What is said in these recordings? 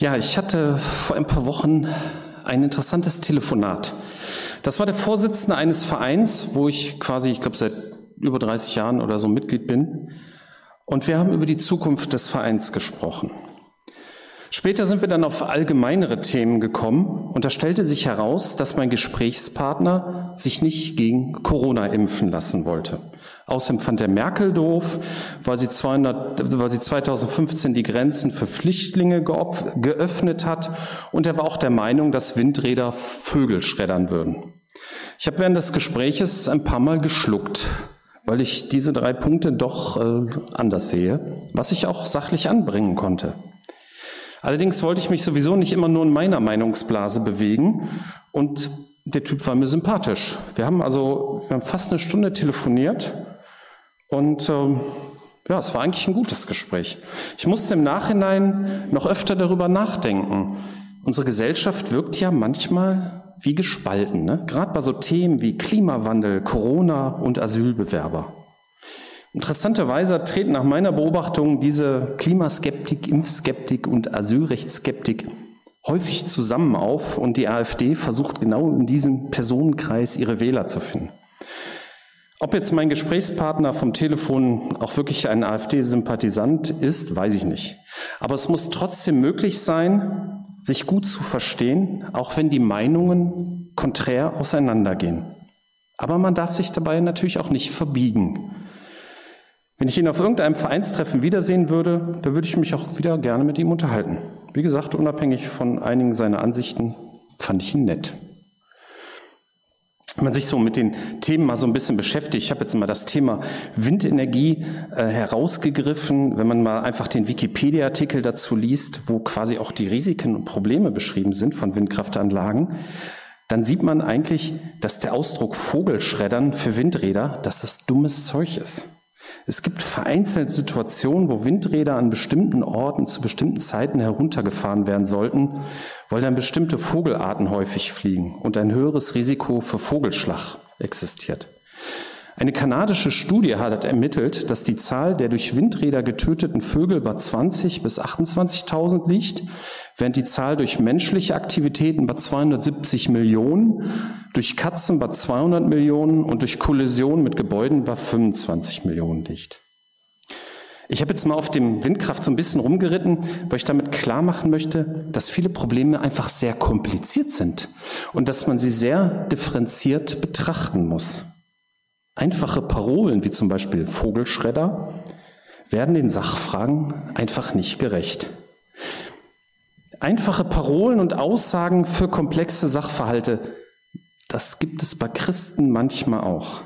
Ja, ich hatte vor ein paar Wochen ein interessantes Telefonat. Das war der Vorsitzende eines Vereins, wo ich quasi, ich glaube, seit über 30 Jahren oder so Mitglied bin. Und wir haben über die Zukunft des Vereins gesprochen. Später sind wir dann auf allgemeinere Themen gekommen und da stellte sich heraus, dass mein Gesprächspartner sich nicht gegen Corona impfen lassen wollte. Außerdem fand er Merkel doof, weil sie, 200, weil sie 2015 die Grenzen für Flüchtlinge geöffnet hat. Und er war auch der Meinung, dass Windräder Vögel schreddern würden. Ich habe während des Gespräches ein paar Mal geschluckt, weil ich diese drei Punkte doch äh, anders sehe, was ich auch sachlich anbringen konnte. Allerdings wollte ich mich sowieso nicht immer nur in meiner Meinungsblase bewegen und der Typ war mir sympathisch. Wir haben also wir haben fast eine Stunde telefoniert und ähm, ja, es war eigentlich ein gutes Gespräch. Ich musste im Nachhinein noch öfter darüber nachdenken. Unsere Gesellschaft wirkt ja manchmal wie gespalten, ne? gerade bei so Themen wie Klimawandel, Corona und Asylbewerber. Interessanterweise treten nach meiner Beobachtung diese Klimaskeptik, Impfskeptik und Asylrechtsskeptik häufig zusammen auf und die AfD versucht genau in diesem Personenkreis ihre Wähler zu finden. Ob jetzt mein Gesprächspartner vom Telefon auch wirklich ein AfD-Sympathisant ist, weiß ich nicht. Aber es muss trotzdem möglich sein, sich gut zu verstehen, auch wenn die Meinungen konträr auseinandergehen. Aber man darf sich dabei natürlich auch nicht verbiegen. Wenn ich ihn auf irgendeinem Vereinstreffen wiedersehen würde, da würde ich mich auch wieder gerne mit ihm unterhalten. Wie gesagt, unabhängig von einigen seiner Ansichten fand ich ihn nett wenn man sich so mit den Themen mal so ein bisschen beschäftigt, ich habe jetzt mal das Thema Windenergie äh, herausgegriffen, wenn man mal einfach den Wikipedia-Artikel dazu liest, wo quasi auch die Risiken und Probleme beschrieben sind von Windkraftanlagen, dann sieht man eigentlich, dass der Ausdruck Vogelschreddern für Windräder, dass das dummes Zeug ist. Es gibt vereinzelt Situationen, wo Windräder an bestimmten Orten zu bestimmten Zeiten heruntergefahren werden sollten, weil dann bestimmte Vogelarten häufig fliegen und ein höheres Risiko für Vogelschlag existiert. Eine kanadische Studie hat ermittelt, dass die Zahl der durch Windräder getöteten Vögel bei 20 bis 28.000 liegt, während die Zahl durch menschliche Aktivitäten bei 270 Millionen, durch Katzen bei 200 Millionen und durch Kollisionen mit Gebäuden bei 25 Millionen liegt. Ich habe jetzt mal auf dem Windkraft so ein bisschen rumgeritten, weil ich damit klar machen möchte, dass viele Probleme einfach sehr kompliziert sind und dass man sie sehr differenziert betrachten muss. Einfache Parolen wie zum Beispiel Vogelschredder werden den Sachfragen einfach nicht gerecht. Einfache Parolen und Aussagen für komplexe Sachverhalte, das gibt es bei Christen manchmal auch.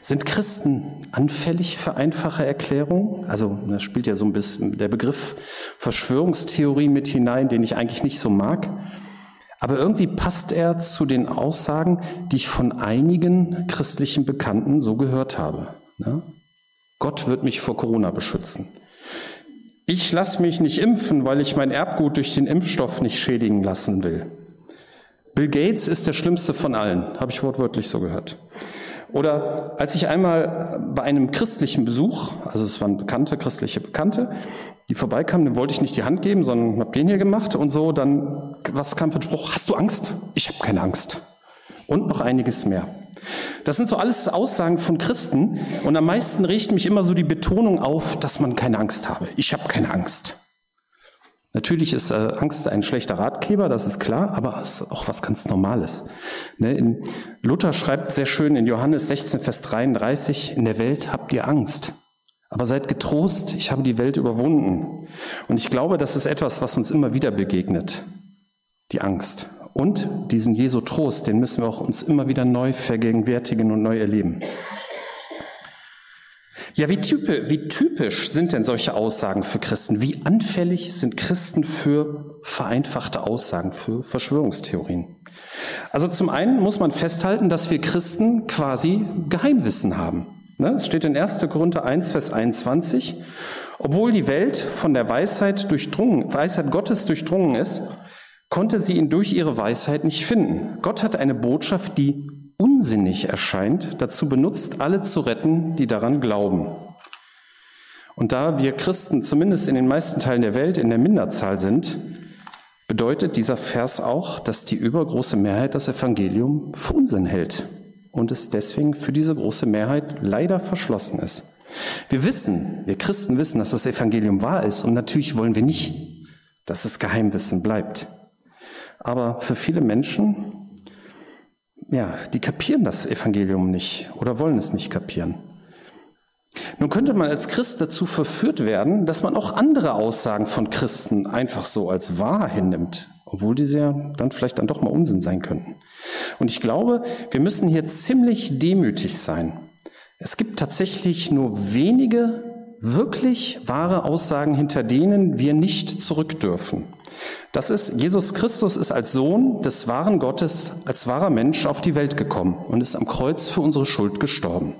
Sind Christen anfällig für einfache Erklärungen? Also da spielt ja so ein bisschen der Begriff Verschwörungstheorie mit hinein, den ich eigentlich nicht so mag. Aber irgendwie passt er zu den Aussagen, die ich von einigen christlichen Bekannten so gehört habe. Ne? Gott wird mich vor Corona beschützen. Ich lasse mich nicht impfen, weil ich mein Erbgut durch den Impfstoff nicht schädigen lassen will. Bill Gates ist der schlimmste von allen, habe ich wortwörtlich so gehört. Oder als ich einmal bei einem christlichen Besuch, also es waren bekannte, christliche Bekannte, die vorbeikamen, dem wollte ich nicht die Hand geben, sondern habe den hier gemacht und so, dann, was kam für ein Spruch? Hast du Angst? Ich habe keine Angst. Und noch einiges mehr. Das sind so alles Aussagen von Christen und am meisten regt mich immer so die Betonung auf, dass man keine Angst habe. Ich habe keine Angst. Natürlich ist äh, Angst ein schlechter Ratgeber, das ist klar, aber es ist auch was ganz Normales. Ne, in, Luther schreibt sehr schön in Johannes 16, Vers 33, in der Welt habt ihr Angst, aber seid getrost, ich habe die Welt überwunden. Und ich glaube, das ist etwas, was uns immer wieder begegnet, die Angst. Und diesen Jesu Trost, den müssen wir auch uns immer wieder neu vergegenwärtigen und neu erleben. Ja, wie, typisch, wie typisch sind denn solche Aussagen für Christen? Wie anfällig sind Christen für vereinfachte Aussagen, für Verschwörungstheorien? Also zum einen muss man festhalten, dass wir Christen quasi Geheimwissen haben. Ne, es steht in 1. Korinther 1, Vers 21, obwohl die Welt von der Weisheit durchdrungen, Weisheit Gottes durchdrungen ist, konnte sie ihn durch ihre Weisheit nicht finden. Gott hat eine Botschaft, die unsinnig erscheint, dazu benutzt, alle zu retten, die daran glauben. Und da wir Christen zumindest in den meisten Teilen der Welt in der Minderzahl sind, bedeutet dieser Vers auch, dass die übergroße Mehrheit das Evangelium für Unsinn hält und es deswegen für diese große Mehrheit leider verschlossen ist. Wir wissen, wir Christen wissen, dass das Evangelium wahr ist und natürlich wollen wir nicht, dass es Geheimwissen bleibt. Aber für viele Menschen, ja, die kapieren das Evangelium nicht oder wollen es nicht kapieren. Nun könnte man als Christ dazu verführt werden, dass man auch andere Aussagen von Christen einfach so als wahr hinnimmt, obwohl diese ja dann vielleicht dann doch mal Unsinn sein könnten. Und ich glaube, wir müssen hier ziemlich demütig sein. Es gibt tatsächlich nur wenige wirklich wahre Aussagen, hinter denen wir nicht zurück dürfen. Das ist, Jesus Christus ist als Sohn des wahren Gottes, als wahrer Mensch auf die Welt gekommen und ist am Kreuz für unsere Schuld gestorben.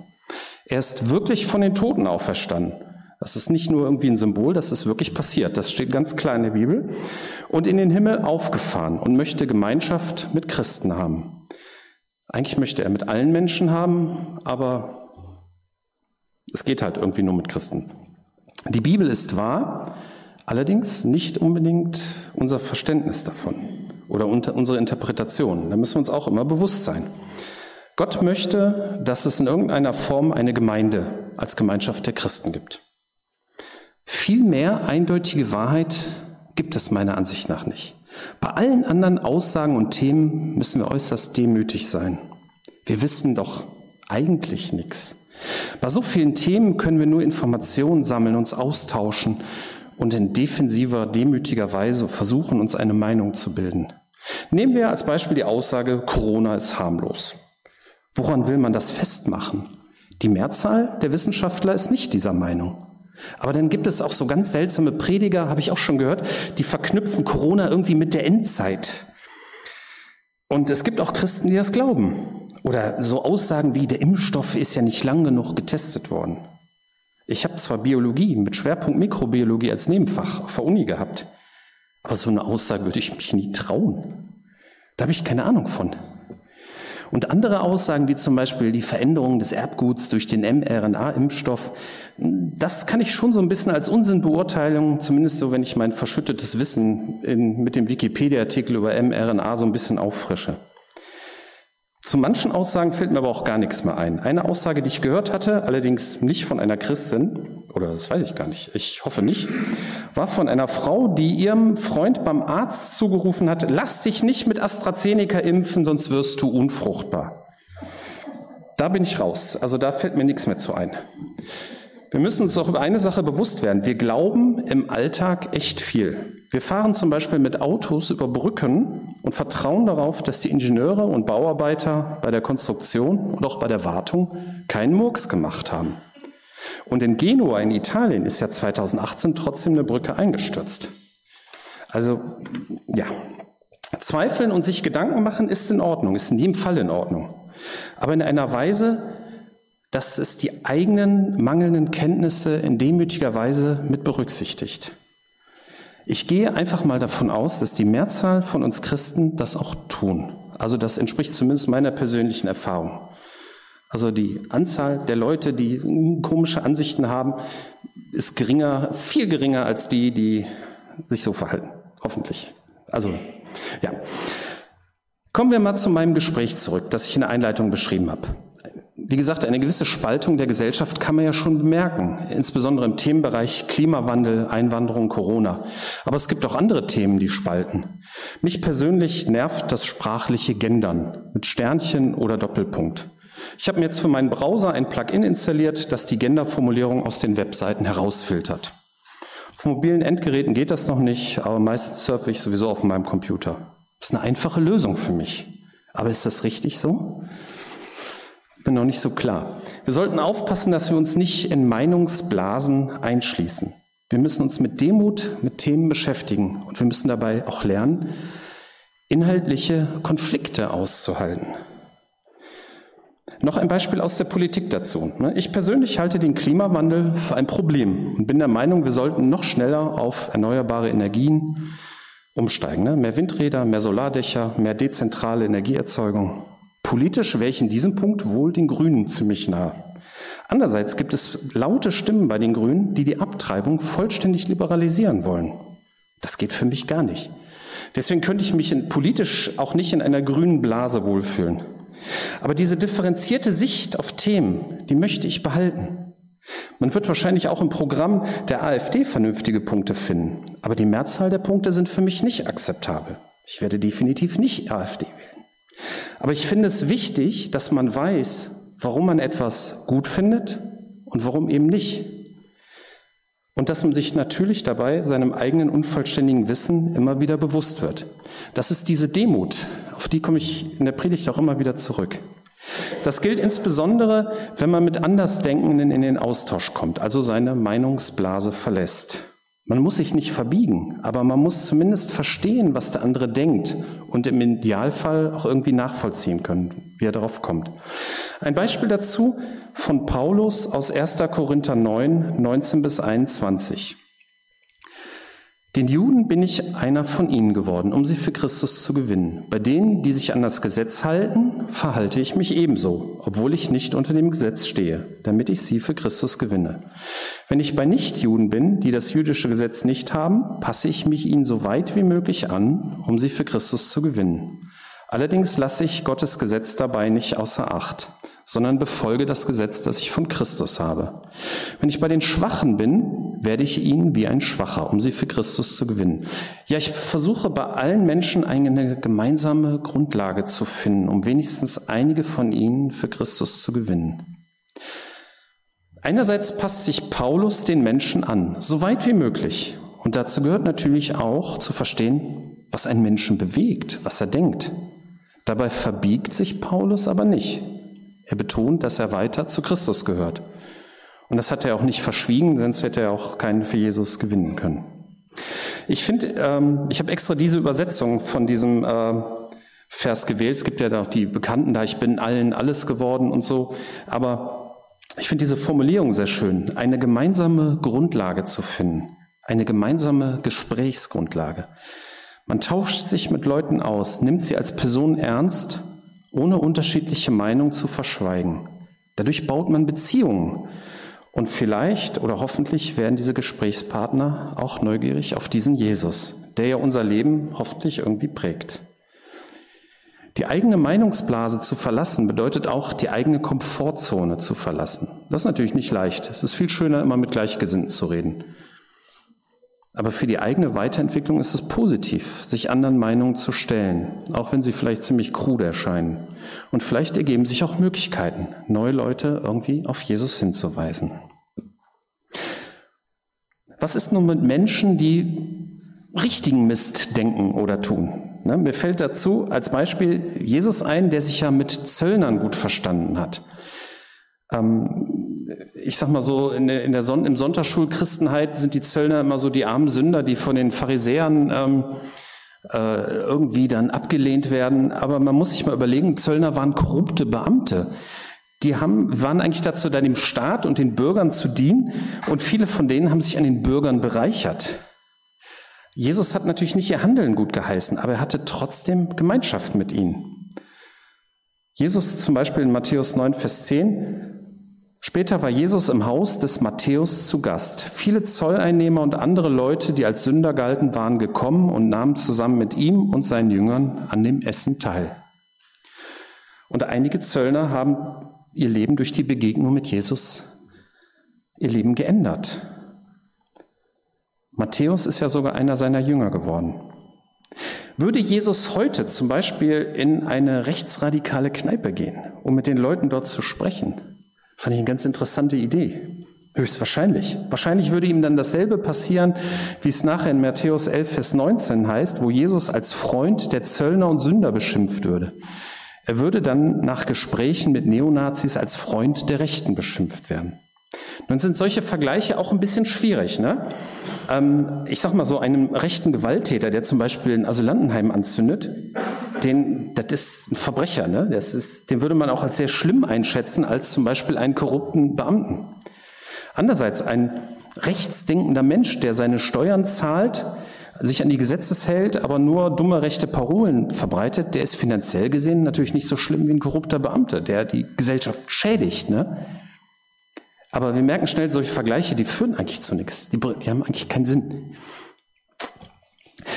Er ist wirklich von den Toten auferstanden. Das ist nicht nur irgendwie ein Symbol, das ist wirklich passiert. Das steht ganz klar in der Bibel. Und in den Himmel aufgefahren und möchte Gemeinschaft mit Christen haben. Eigentlich möchte er mit allen Menschen haben, aber es geht halt irgendwie nur mit Christen. Die Bibel ist wahr, allerdings nicht unbedingt unser Verständnis davon oder unsere Interpretation. Da müssen wir uns auch immer bewusst sein. Gott möchte, dass es in irgendeiner Form eine Gemeinde als Gemeinschaft der Christen gibt. Viel mehr eindeutige Wahrheit gibt es meiner Ansicht nach nicht. Bei allen anderen Aussagen und Themen müssen wir äußerst demütig sein. Wir wissen doch eigentlich nichts. Bei so vielen Themen können wir nur Informationen sammeln, uns austauschen und in defensiver, demütiger Weise versuchen, uns eine Meinung zu bilden. Nehmen wir als Beispiel die Aussage, Corona ist harmlos. Woran will man das festmachen? Die Mehrzahl der Wissenschaftler ist nicht dieser Meinung. Aber dann gibt es auch so ganz seltsame Prediger, habe ich auch schon gehört, die verknüpfen Corona irgendwie mit der Endzeit. Und es gibt auch Christen, die das glauben. Oder so Aussagen wie, der Impfstoff ist ja nicht lang genug getestet worden. Ich habe zwar Biologie mit Schwerpunkt Mikrobiologie als Nebenfach auf der Uni gehabt, aber so eine Aussage würde ich mich nie trauen. Da habe ich keine Ahnung von. Und andere Aussagen, wie zum Beispiel die Veränderung des Erbguts durch den mRNA-Impfstoff, das kann ich schon so ein bisschen als Unsinn beurteilen, zumindest so, wenn ich mein verschüttetes Wissen in, mit dem Wikipedia-Artikel über mRNA so ein bisschen auffrische. Zu manchen Aussagen fällt mir aber auch gar nichts mehr ein. Eine Aussage, die ich gehört hatte, allerdings nicht von einer Christin, oder das weiß ich gar nicht, ich hoffe nicht, war von einer Frau, die ihrem Freund beim Arzt zugerufen hat, lass dich nicht mit AstraZeneca impfen, sonst wirst du unfruchtbar. Da bin ich raus, also da fällt mir nichts mehr zu ein. Wir müssen uns auch über eine Sache bewusst werden. Wir glauben im Alltag echt viel. Wir fahren zum Beispiel mit Autos über Brücken und vertrauen darauf, dass die Ingenieure und Bauarbeiter bei der Konstruktion und auch bei der Wartung keinen Murks gemacht haben. Und in Genua in Italien ist ja 2018 trotzdem eine Brücke eingestürzt. Also ja, zweifeln und sich Gedanken machen ist in Ordnung, ist in jedem Fall in Ordnung. Aber in einer Weise, dass es die eigenen mangelnden Kenntnisse in demütiger Weise mit berücksichtigt. Ich gehe einfach mal davon aus, dass die Mehrzahl von uns Christen das auch tun. Also das entspricht zumindest meiner persönlichen Erfahrung. Also die Anzahl der Leute, die komische Ansichten haben, ist geringer, viel geringer als die, die sich so verhalten. Hoffentlich. Also, ja. Kommen wir mal zu meinem Gespräch zurück, das ich in der Einleitung beschrieben habe. Wie gesagt, eine gewisse Spaltung der Gesellschaft kann man ja schon bemerken, insbesondere im Themenbereich Klimawandel, Einwanderung, Corona. Aber es gibt auch andere Themen, die spalten. Mich persönlich nervt das sprachliche Gendern mit Sternchen oder Doppelpunkt. Ich habe mir jetzt für meinen Browser ein Plugin installiert, das die Genderformulierung aus den Webseiten herausfiltert. Auf mobilen Endgeräten geht das noch nicht, aber meistens surfe ich sowieso auf meinem Computer. Das ist eine einfache Lösung für mich. Aber ist das richtig so? Bin noch nicht so klar. Wir sollten aufpassen, dass wir uns nicht in Meinungsblasen einschließen. Wir müssen uns mit Demut mit Themen beschäftigen und wir müssen dabei auch lernen, inhaltliche Konflikte auszuhalten. Noch ein Beispiel aus der Politik dazu. Ne? Ich persönlich halte den Klimawandel für ein Problem und bin der Meinung, wir sollten noch schneller auf erneuerbare Energien umsteigen. Ne? Mehr Windräder, mehr Solardächer, mehr dezentrale Energieerzeugung. Politisch wäre ich in diesem Punkt wohl den Grünen ziemlich nah. Andererseits gibt es laute Stimmen bei den Grünen, die die Abtreibung vollständig liberalisieren wollen. Das geht für mich gar nicht. Deswegen könnte ich mich politisch auch nicht in einer grünen Blase wohlfühlen. Aber diese differenzierte Sicht auf Themen, die möchte ich behalten. Man wird wahrscheinlich auch im Programm der AfD vernünftige Punkte finden, aber die Mehrzahl der Punkte sind für mich nicht akzeptabel. Ich werde definitiv nicht AfD wählen. Aber ich finde es wichtig, dass man weiß, warum man etwas gut findet und warum eben nicht. Und dass man sich natürlich dabei seinem eigenen unvollständigen Wissen immer wieder bewusst wird. Das ist diese Demut, auf die komme ich in der Predigt auch immer wieder zurück. Das gilt insbesondere, wenn man mit Andersdenkenden in den Austausch kommt, also seine Meinungsblase verlässt. Man muss sich nicht verbiegen, aber man muss zumindest verstehen, was der andere denkt und im Idealfall auch irgendwie nachvollziehen können, wie er darauf kommt. Ein Beispiel dazu von Paulus aus 1. Korinther 9, 19 bis 21. Den Juden bin ich einer von ihnen geworden, um sie für Christus zu gewinnen. Bei denen, die sich an das Gesetz halten, verhalte ich mich ebenso, obwohl ich nicht unter dem Gesetz stehe, damit ich sie für Christus gewinne. Wenn ich bei Nichtjuden bin, die das jüdische Gesetz nicht haben, passe ich mich ihnen so weit wie möglich an, um sie für Christus zu gewinnen. Allerdings lasse ich Gottes Gesetz dabei nicht außer Acht sondern befolge das Gesetz, das ich von Christus habe. Wenn ich bei den Schwachen bin, werde ich ihnen wie ein Schwacher, um sie für Christus zu gewinnen. Ja, ich versuche bei allen Menschen eine gemeinsame Grundlage zu finden, um wenigstens einige von ihnen für Christus zu gewinnen. Einerseits passt sich Paulus den Menschen an, so weit wie möglich. Und dazu gehört natürlich auch zu verstehen, was einen Menschen bewegt, was er denkt. Dabei verbiegt sich Paulus aber nicht. Er betont, dass er weiter zu Christus gehört. Und das hat er auch nicht verschwiegen, sonst hätte er auch keinen für Jesus gewinnen können. Ich finde, ähm, ich habe extra diese Übersetzung von diesem äh, Vers gewählt. Es gibt ja auch die Bekannten da, ich bin allen alles geworden und so. Aber ich finde diese Formulierung sehr schön, eine gemeinsame Grundlage zu finden, eine gemeinsame Gesprächsgrundlage. Man tauscht sich mit Leuten aus, nimmt sie als Person ernst ohne unterschiedliche Meinungen zu verschweigen. Dadurch baut man Beziehungen. Und vielleicht oder hoffentlich werden diese Gesprächspartner auch neugierig auf diesen Jesus, der ja unser Leben hoffentlich irgendwie prägt. Die eigene Meinungsblase zu verlassen bedeutet auch, die eigene Komfortzone zu verlassen. Das ist natürlich nicht leicht. Es ist viel schöner, immer mit Gleichgesinnten zu reden. Aber für die eigene Weiterentwicklung ist es positiv, sich anderen Meinungen zu stellen, auch wenn sie vielleicht ziemlich krude erscheinen. Und vielleicht ergeben sich auch Möglichkeiten, neue Leute irgendwie auf Jesus hinzuweisen. Was ist nun mit Menschen, die richtigen Mist denken oder tun? Ne, mir fällt dazu als Beispiel Jesus ein, der sich ja mit Zöllnern gut verstanden hat. Ähm, ich sag mal so, in der, in Son im Sonntagsschulchristenheit sind die Zöllner immer so die armen Sünder, die von den Pharisäern ähm, äh, irgendwie dann abgelehnt werden. Aber man muss sich mal überlegen, Zöllner waren korrupte Beamte. Die haben, waren eigentlich dazu da, dem Staat und den Bürgern zu dienen. Und viele von denen haben sich an den Bürgern bereichert. Jesus hat natürlich nicht ihr Handeln gut geheißen, aber er hatte trotzdem Gemeinschaft mit ihnen. Jesus zum Beispiel in Matthäus 9, Vers 10 Später war Jesus im Haus des Matthäus zu Gast. Viele Zolleinnehmer und andere Leute, die als Sünder galten, waren gekommen und nahmen zusammen mit ihm und seinen Jüngern an dem Essen teil. Und einige Zöllner haben ihr Leben durch die Begegnung mit Jesus, ihr Leben geändert. Matthäus ist ja sogar einer seiner Jünger geworden. Würde Jesus heute zum Beispiel in eine rechtsradikale Kneipe gehen, um mit den Leuten dort zu sprechen, Fand ich eine ganz interessante Idee. Höchstwahrscheinlich. Wahrscheinlich würde ihm dann dasselbe passieren, wie es nachher in Matthäus 11, Vers 19 heißt, wo Jesus als Freund der Zöllner und Sünder beschimpft würde. Er würde dann nach Gesprächen mit Neonazis als Freund der Rechten beschimpft werden. Nun sind solche Vergleiche auch ein bisschen schwierig. Ne? Ähm, ich sag mal so, einem rechten Gewalttäter, der zum Beispiel ein Asylantenheim anzündet, den, das ist ein Verbrecher, ne? Das ist, den würde man auch als sehr schlimm einschätzen, als zum Beispiel einen korrupten Beamten. Andererseits ein rechtsdenkender Mensch, der seine Steuern zahlt, sich an die Gesetze hält, aber nur dumme rechte Parolen verbreitet, der ist finanziell gesehen natürlich nicht so schlimm wie ein korrupter Beamter, der die Gesellschaft schädigt. Ne? Aber wir merken schnell, solche Vergleiche, die führen eigentlich zu nichts. Die, die haben eigentlich keinen Sinn.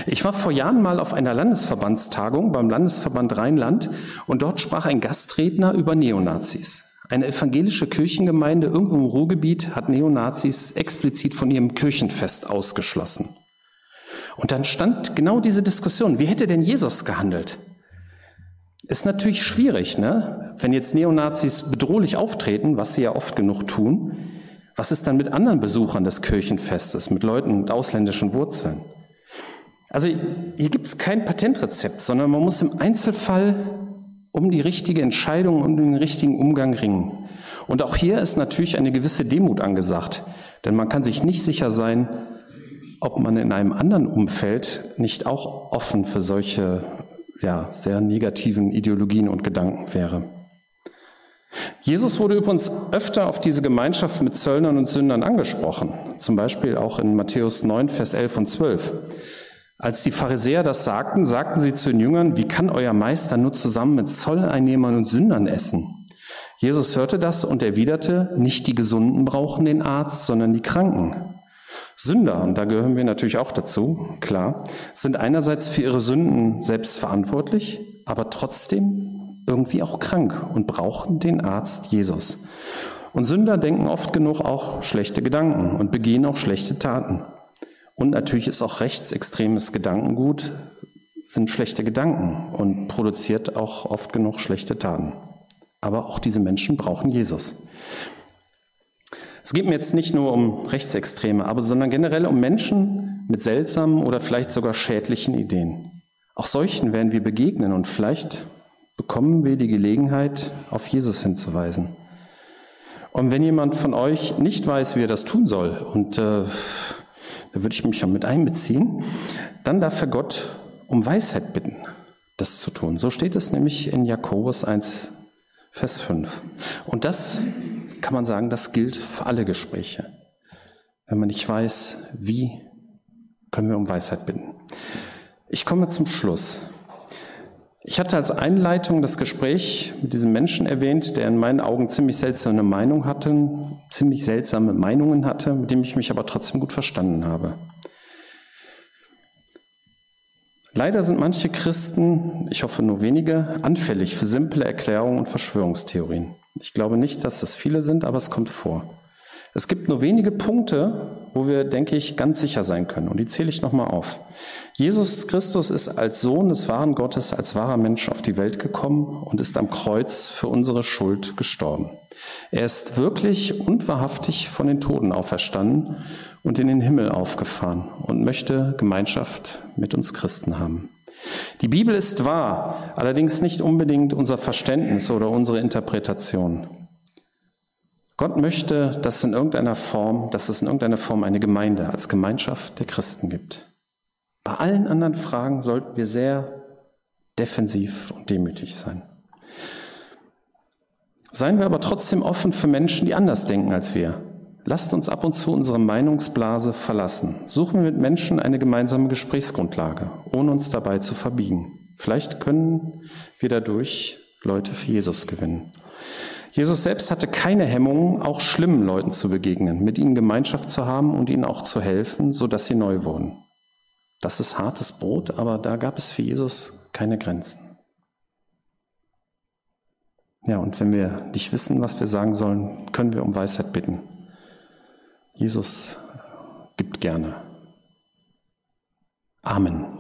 Ich war vor Jahren mal auf einer Landesverbandstagung beim Landesverband Rheinland und dort sprach ein Gastredner über Neonazis. Eine evangelische Kirchengemeinde irgendwo im Ruhrgebiet hat Neonazis explizit von ihrem Kirchenfest ausgeschlossen. Und dann stand genau diese Diskussion. Wie hätte denn Jesus gehandelt? Ist natürlich schwierig, ne? Wenn jetzt Neonazis bedrohlich auftreten, was sie ja oft genug tun, was ist dann mit anderen Besuchern des Kirchenfestes, mit Leuten mit ausländischen Wurzeln? Also hier gibt es kein Patentrezept, sondern man muss im Einzelfall um die richtige Entscheidung und den richtigen Umgang ringen. Und auch hier ist natürlich eine gewisse Demut angesagt, denn man kann sich nicht sicher sein, ob man in einem anderen Umfeld nicht auch offen für solche ja, sehr negativen Ideologien und Gedanken wäre. Jesus wurde übrigens öfter auf diese Gemeinschaft mit Zöllnern und Sündern angesprochen, zum Beispiel auch in Matthäus 9, Vers 11 und 12. Als die Pharisäer das sagten, sagten sie zu den Jüngern, wie kann euer Meister nur zusammen mit Zolleinnehmern und Sündern essen? Jesus hörte das und erwiderte, nicht die Gesunden brauchen den Arzt, sondern die Kranken. Sünder, und da gehören wir natürlich auch dazu, klar, sind einerseits für ihre Sünden selbst verantwortlich, aber trotzdem irgendwie auch krank und brauchen den Arzt Jesus. Und Sünder denken oft genug auch schlechte Gedanken und begehen auch schlechte Taten. Und natürlich ist auch rechtsextremes Gedankengut, sind schlechte Gedanken und produziert auch oft genug schlechte Taten. Aber auch diese Menschen brauchen Jesus. Es geht mir jetzt nicht nur um Rechtsextreme, aber sondern generell um Menschen mit seltsamen oder vielleicht sogar schädlichen Ideen. Auch solchen werden wir begegnen und vielleicht bekommen wir die Gelegenheit, auf Jesus hinzuweisen. Und wenn jemand von euch nicht weiß, wie er das tun soll und äh, da würde ich mich schon mit einbeziehen, dann darf er Gott um Weisheit bitten, das zu tun. So steht es nämlich in Jakobus 1, Vers 5. Und das kann man sagen, das gilt für alle Gespräche. Wenn man nicht weiß, wie, können wir um Weisheit bitten. Ich komme zum Schluss. Ich hatte als Einleitung das Gespräch mit diesem Menschen erwähnt, der in meinen Augen ziemlich seltsame Meinung hatte, ziemlich seltsame Meinungen hatte, mit dem ich mich aber trotzdem gut verstanden habe. Leider sind manche Christen, ich hoffe nur wenige, anfällig für simple Erklärungen und Verschwörungstheorien. Ich glaube nicht, dass es viele sind, aber es kommt vor. Es gibt nur wenige Punkte, wo wir, denke ich, ganz sicher sein können. Und die zähle ich nochmal auf. Jesus Christus ist als Sohn des wahren Gottes, als wahrer Mensch auf die Welt gekommen und ist am Kreuz für unsere Schuld gestorben. Er ist wirklich und wahrhaftig von den Toten auferstanden und in den Himmel aufgefahren und möchte Gemeinschaft mit uns Christen haben. Die Bibel ist wahr, allerdings nicht unbedingt unser Verständnis oder unsere Interpretation. Gott möchte, dass in irgendeiner Form, dass es in irgendeiner Form eine Gemeinde als Gemeinschaft der Christen gibt. Bei allen anderen Fragen sollten wir sehr defensiv und demütig sein. Seien wir aber trotzdem offen für Menschen, die anders denken als wir. Lasst uns ab und zu unsere Meinungsblase verlassen. Suchen wir mit Menschen eine gemeinsame Gesprächsgrundlage, ohne uns dabei zu verbiegen. Vielleicht können wir dadurch Leute für Jesus gewinnen. Jesus selbst hatte keine Hemmungen, auch schlimmen Leuten zu begegnen, mit ihnen Gemeinschaft zu haben und ihnen auch zu helfen, sodass sie neu wurden. Das ist hartes Brot, aber da gab es für Jesus keine Grenzen. Ja, und wenn wir nicht wissen, was wir sagen sollen, können wir um Weisheit bitten. Jesus gibt gerne. Amen.